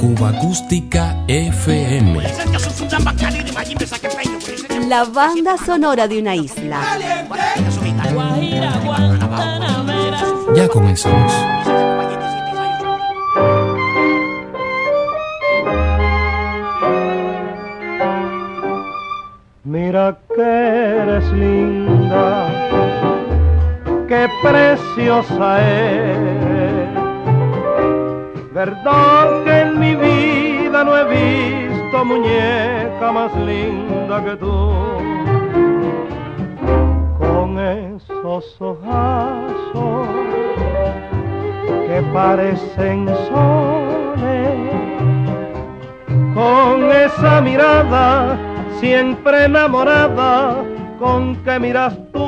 Cuba Acústica FM. La banda sonora de una isla. Ya comenzamos. Mira que eres linda, qué preciosa eres. Verdad que en mi vida no he visto muñeca más linda que tú. Con esos ojazos que parecen soles, con esa mirada siempre enamorada con que miras tú.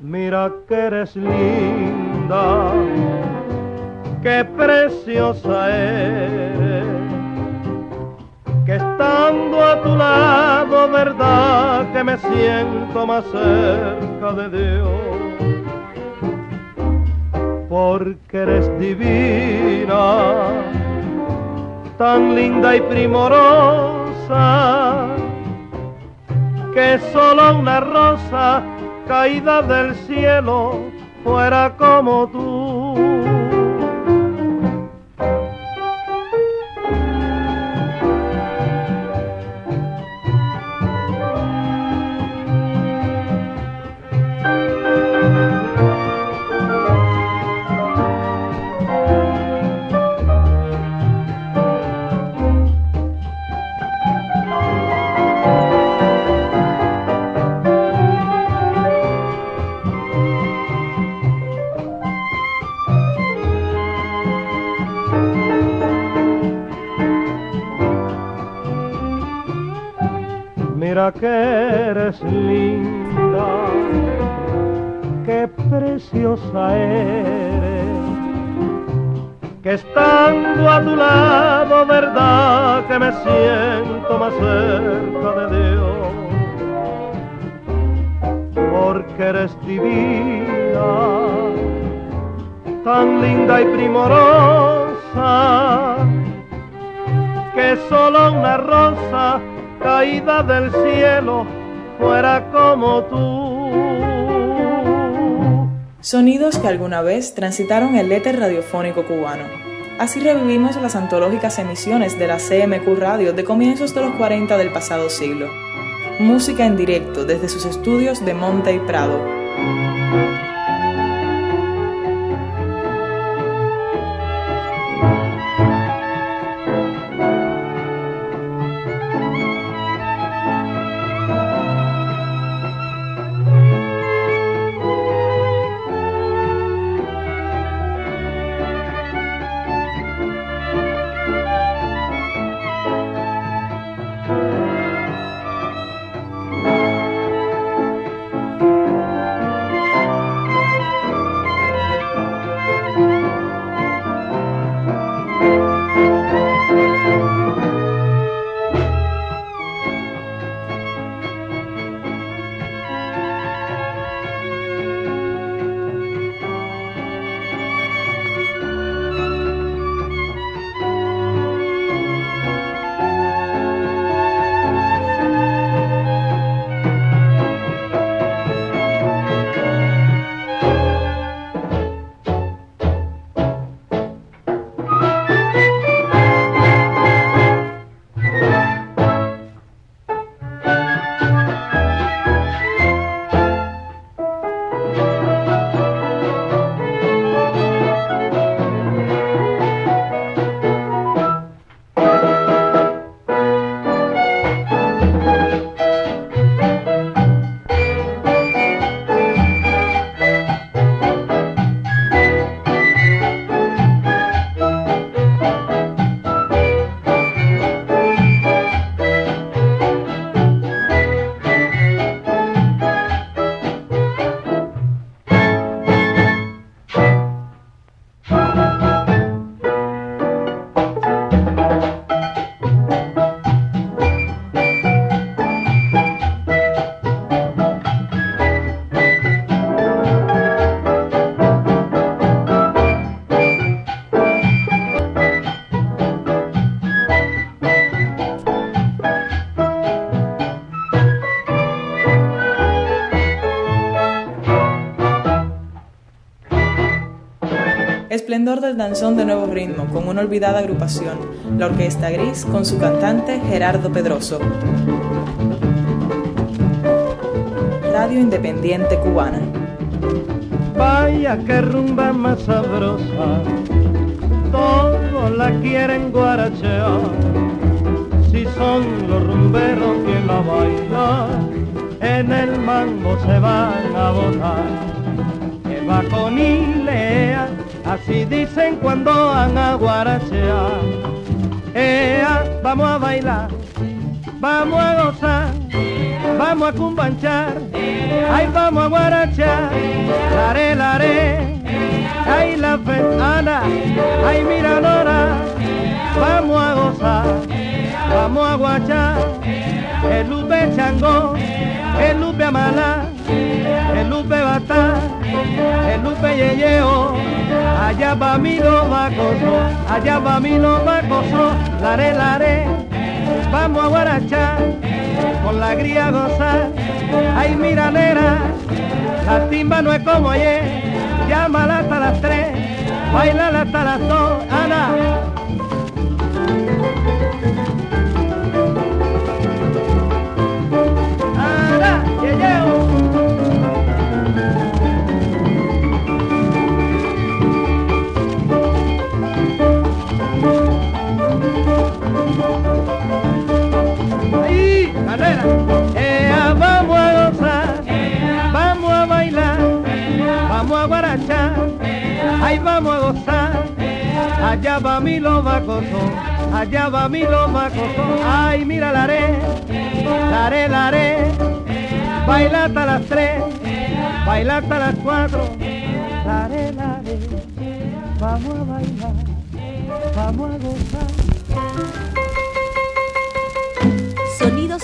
Mira que eres linda, qué preciosa eres, que estando a tu lado, verdad que me siento más cerca de Dios, porque eres divina tan linda y primorosa que solo una rosa caída del cielo fuera como tú. Me siento más cerca de Dios, porque eres divina, tan linda y primorosa, que solo una rosa caída del cielo fuera como tú. Sonidos que alguna vez transitaron el éter radiofónico cubano. Así revivimos las antológicas emisiones de la CMQ Radio de comienzos de los 40 del pasado siglo. Música en directo desde sus estudios de Monte y Prado. Esplendor del danzón de nuevo ritmo, con una olvidada agrupación, la Orquesta Gris, con su cantante Gerardo Pedroso. Radio Independiente Cubana. Vaya que rumba más sabrosa, todos la quieren guarachear. Si son los rumberos que la bailan, en el mango se van a botar. Que va con Ilea, así dicen cuando van a guarachear. Ea, vamos a bailar, vamos a gozar, vamos a cumbanchar, ay vamos a guarachar, laré, laré, ay la ventana, ay mira Nora, vamos a gozar, vamos a guachar, el lupe chango, el lupe amala, el lupe batá, el lupe yeyeo, allá va mi lo vacoso, allá va mi lo vacoso, laré, laré, vamos a guarachar, con la gría gozar, ay mira nera, la timba no es como ayer, llámala hasta las tres, bailala hasta las dos. Ana, Ea, vamos a gozar, vamos a bailar, vamos a guarachar, ahí vamos a gozar. Allá va mi lo vacoso, allá va mi lo vacoso, ay mira la haré, la haré, la haré, baila hasta las tres, baila hasta las cuatro, la haré, la haré, vamos a bailar, vamos a gozar.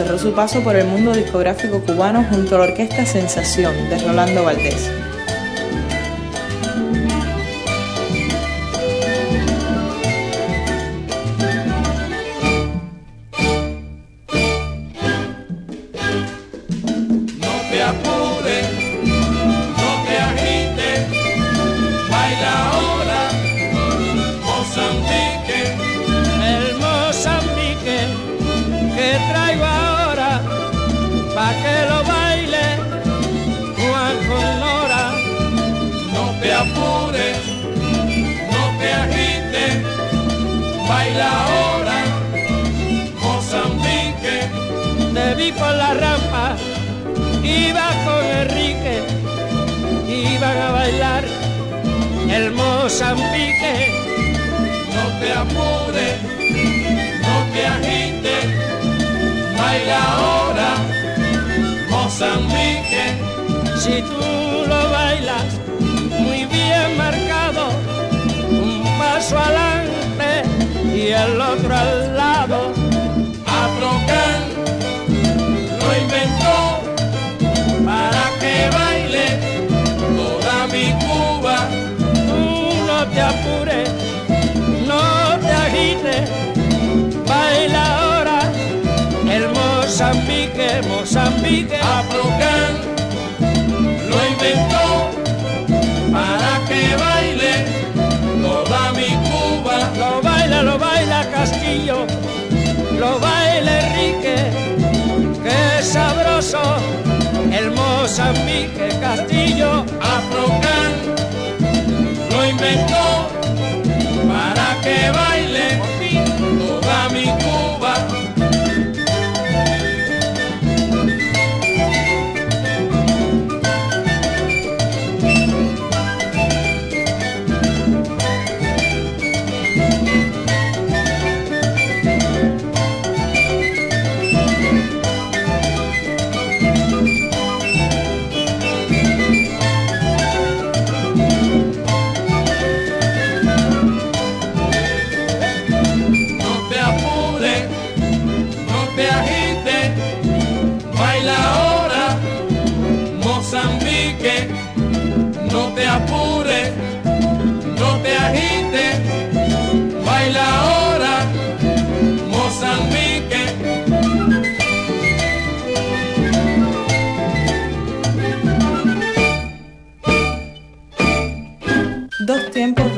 Cerró su paso por el mundo discográfico cubano junto a la orquesta Sensación de Rolando Valdés. Vi por la rampa, iba con Enrique, iban a bailar el Mozambique. no te apures, no te agites, baila ahora, Mozambique, Si tú lo bailas muy bien marcado, un paso adelante y el otro al lado. Afrocan lo te apures, no te agites, baila ahora el Mozambique, Mozambique. Afrocan lo inventó para que baile toda mi Cuba, Lo baila, lo baila Castillo, lo baila Enrique, qué sabroso el Mozambique Castillo. Afrocan inventó para que baile toda mi Cuba.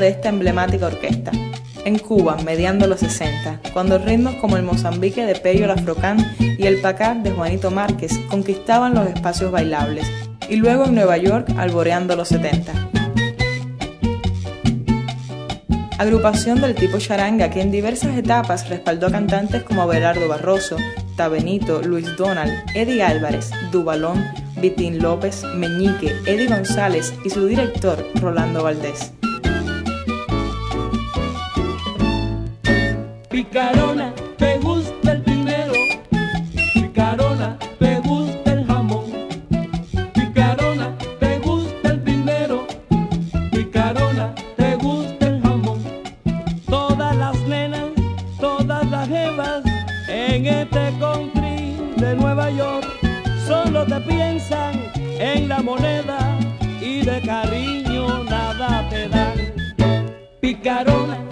De esta emblemática orquesta. En Cuba, mediando los 60, cuando ritmos como el Mozambique de Pello Lafrocán y el Pacat de Juanito Márquez conquistaban los espacios bailables, y luego en Nueva York alboreando los 70. Agrupación del tipo charanga que en diversas etapas respaldó a cantantes como Abelardo Barroso, Tabenito, Luis Donald, Eddie Álvarez, Dubalón, Vitín López, Meñique, Eddie González y su director, Rolando Valdés. Picarona, te gusta el dinero. Picarona, te gusta el jamón. Picarona, te gusta el dinero. Picarona, te gusta el jamón. Todas las nenas, todas las jevas en este country de Nueva York solo te piensan en la moneda y de cariño nada te dan. Picarona,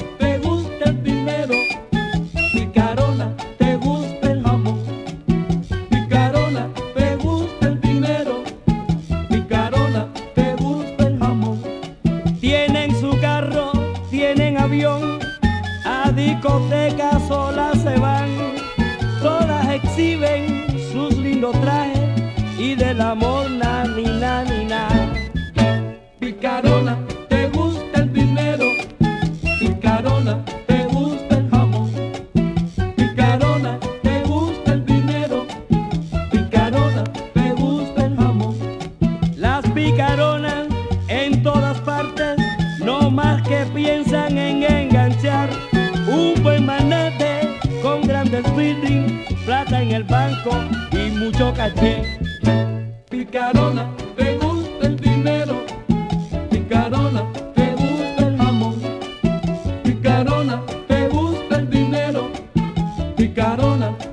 Picarona,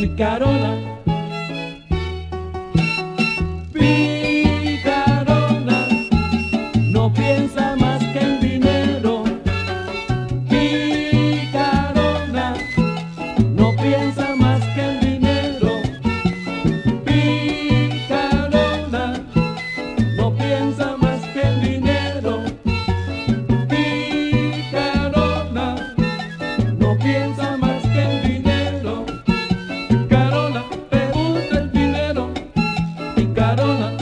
picarona. Picarona,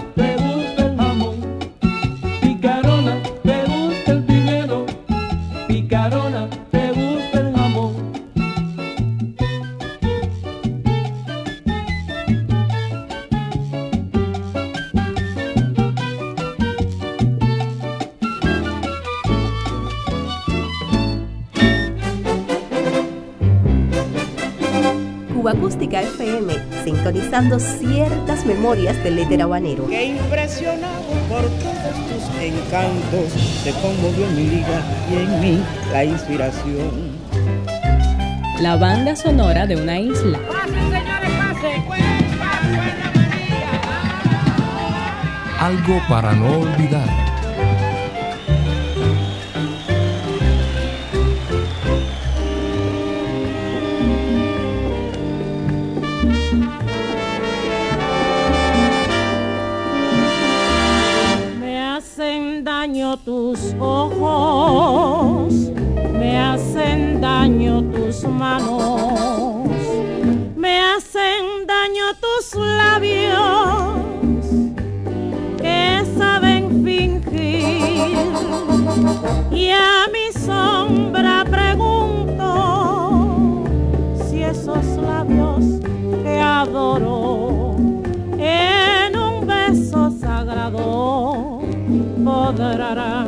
sintonizando ciertas memorias del éter habanero. que impresionado por todos tus encantos, te conmovió en mi vida y en mí la inspiración. La banda sonora de una isla. Algo para no olvidar. tus ojos, me hacen daño tus manos, me hacen daño tus labios. tarará.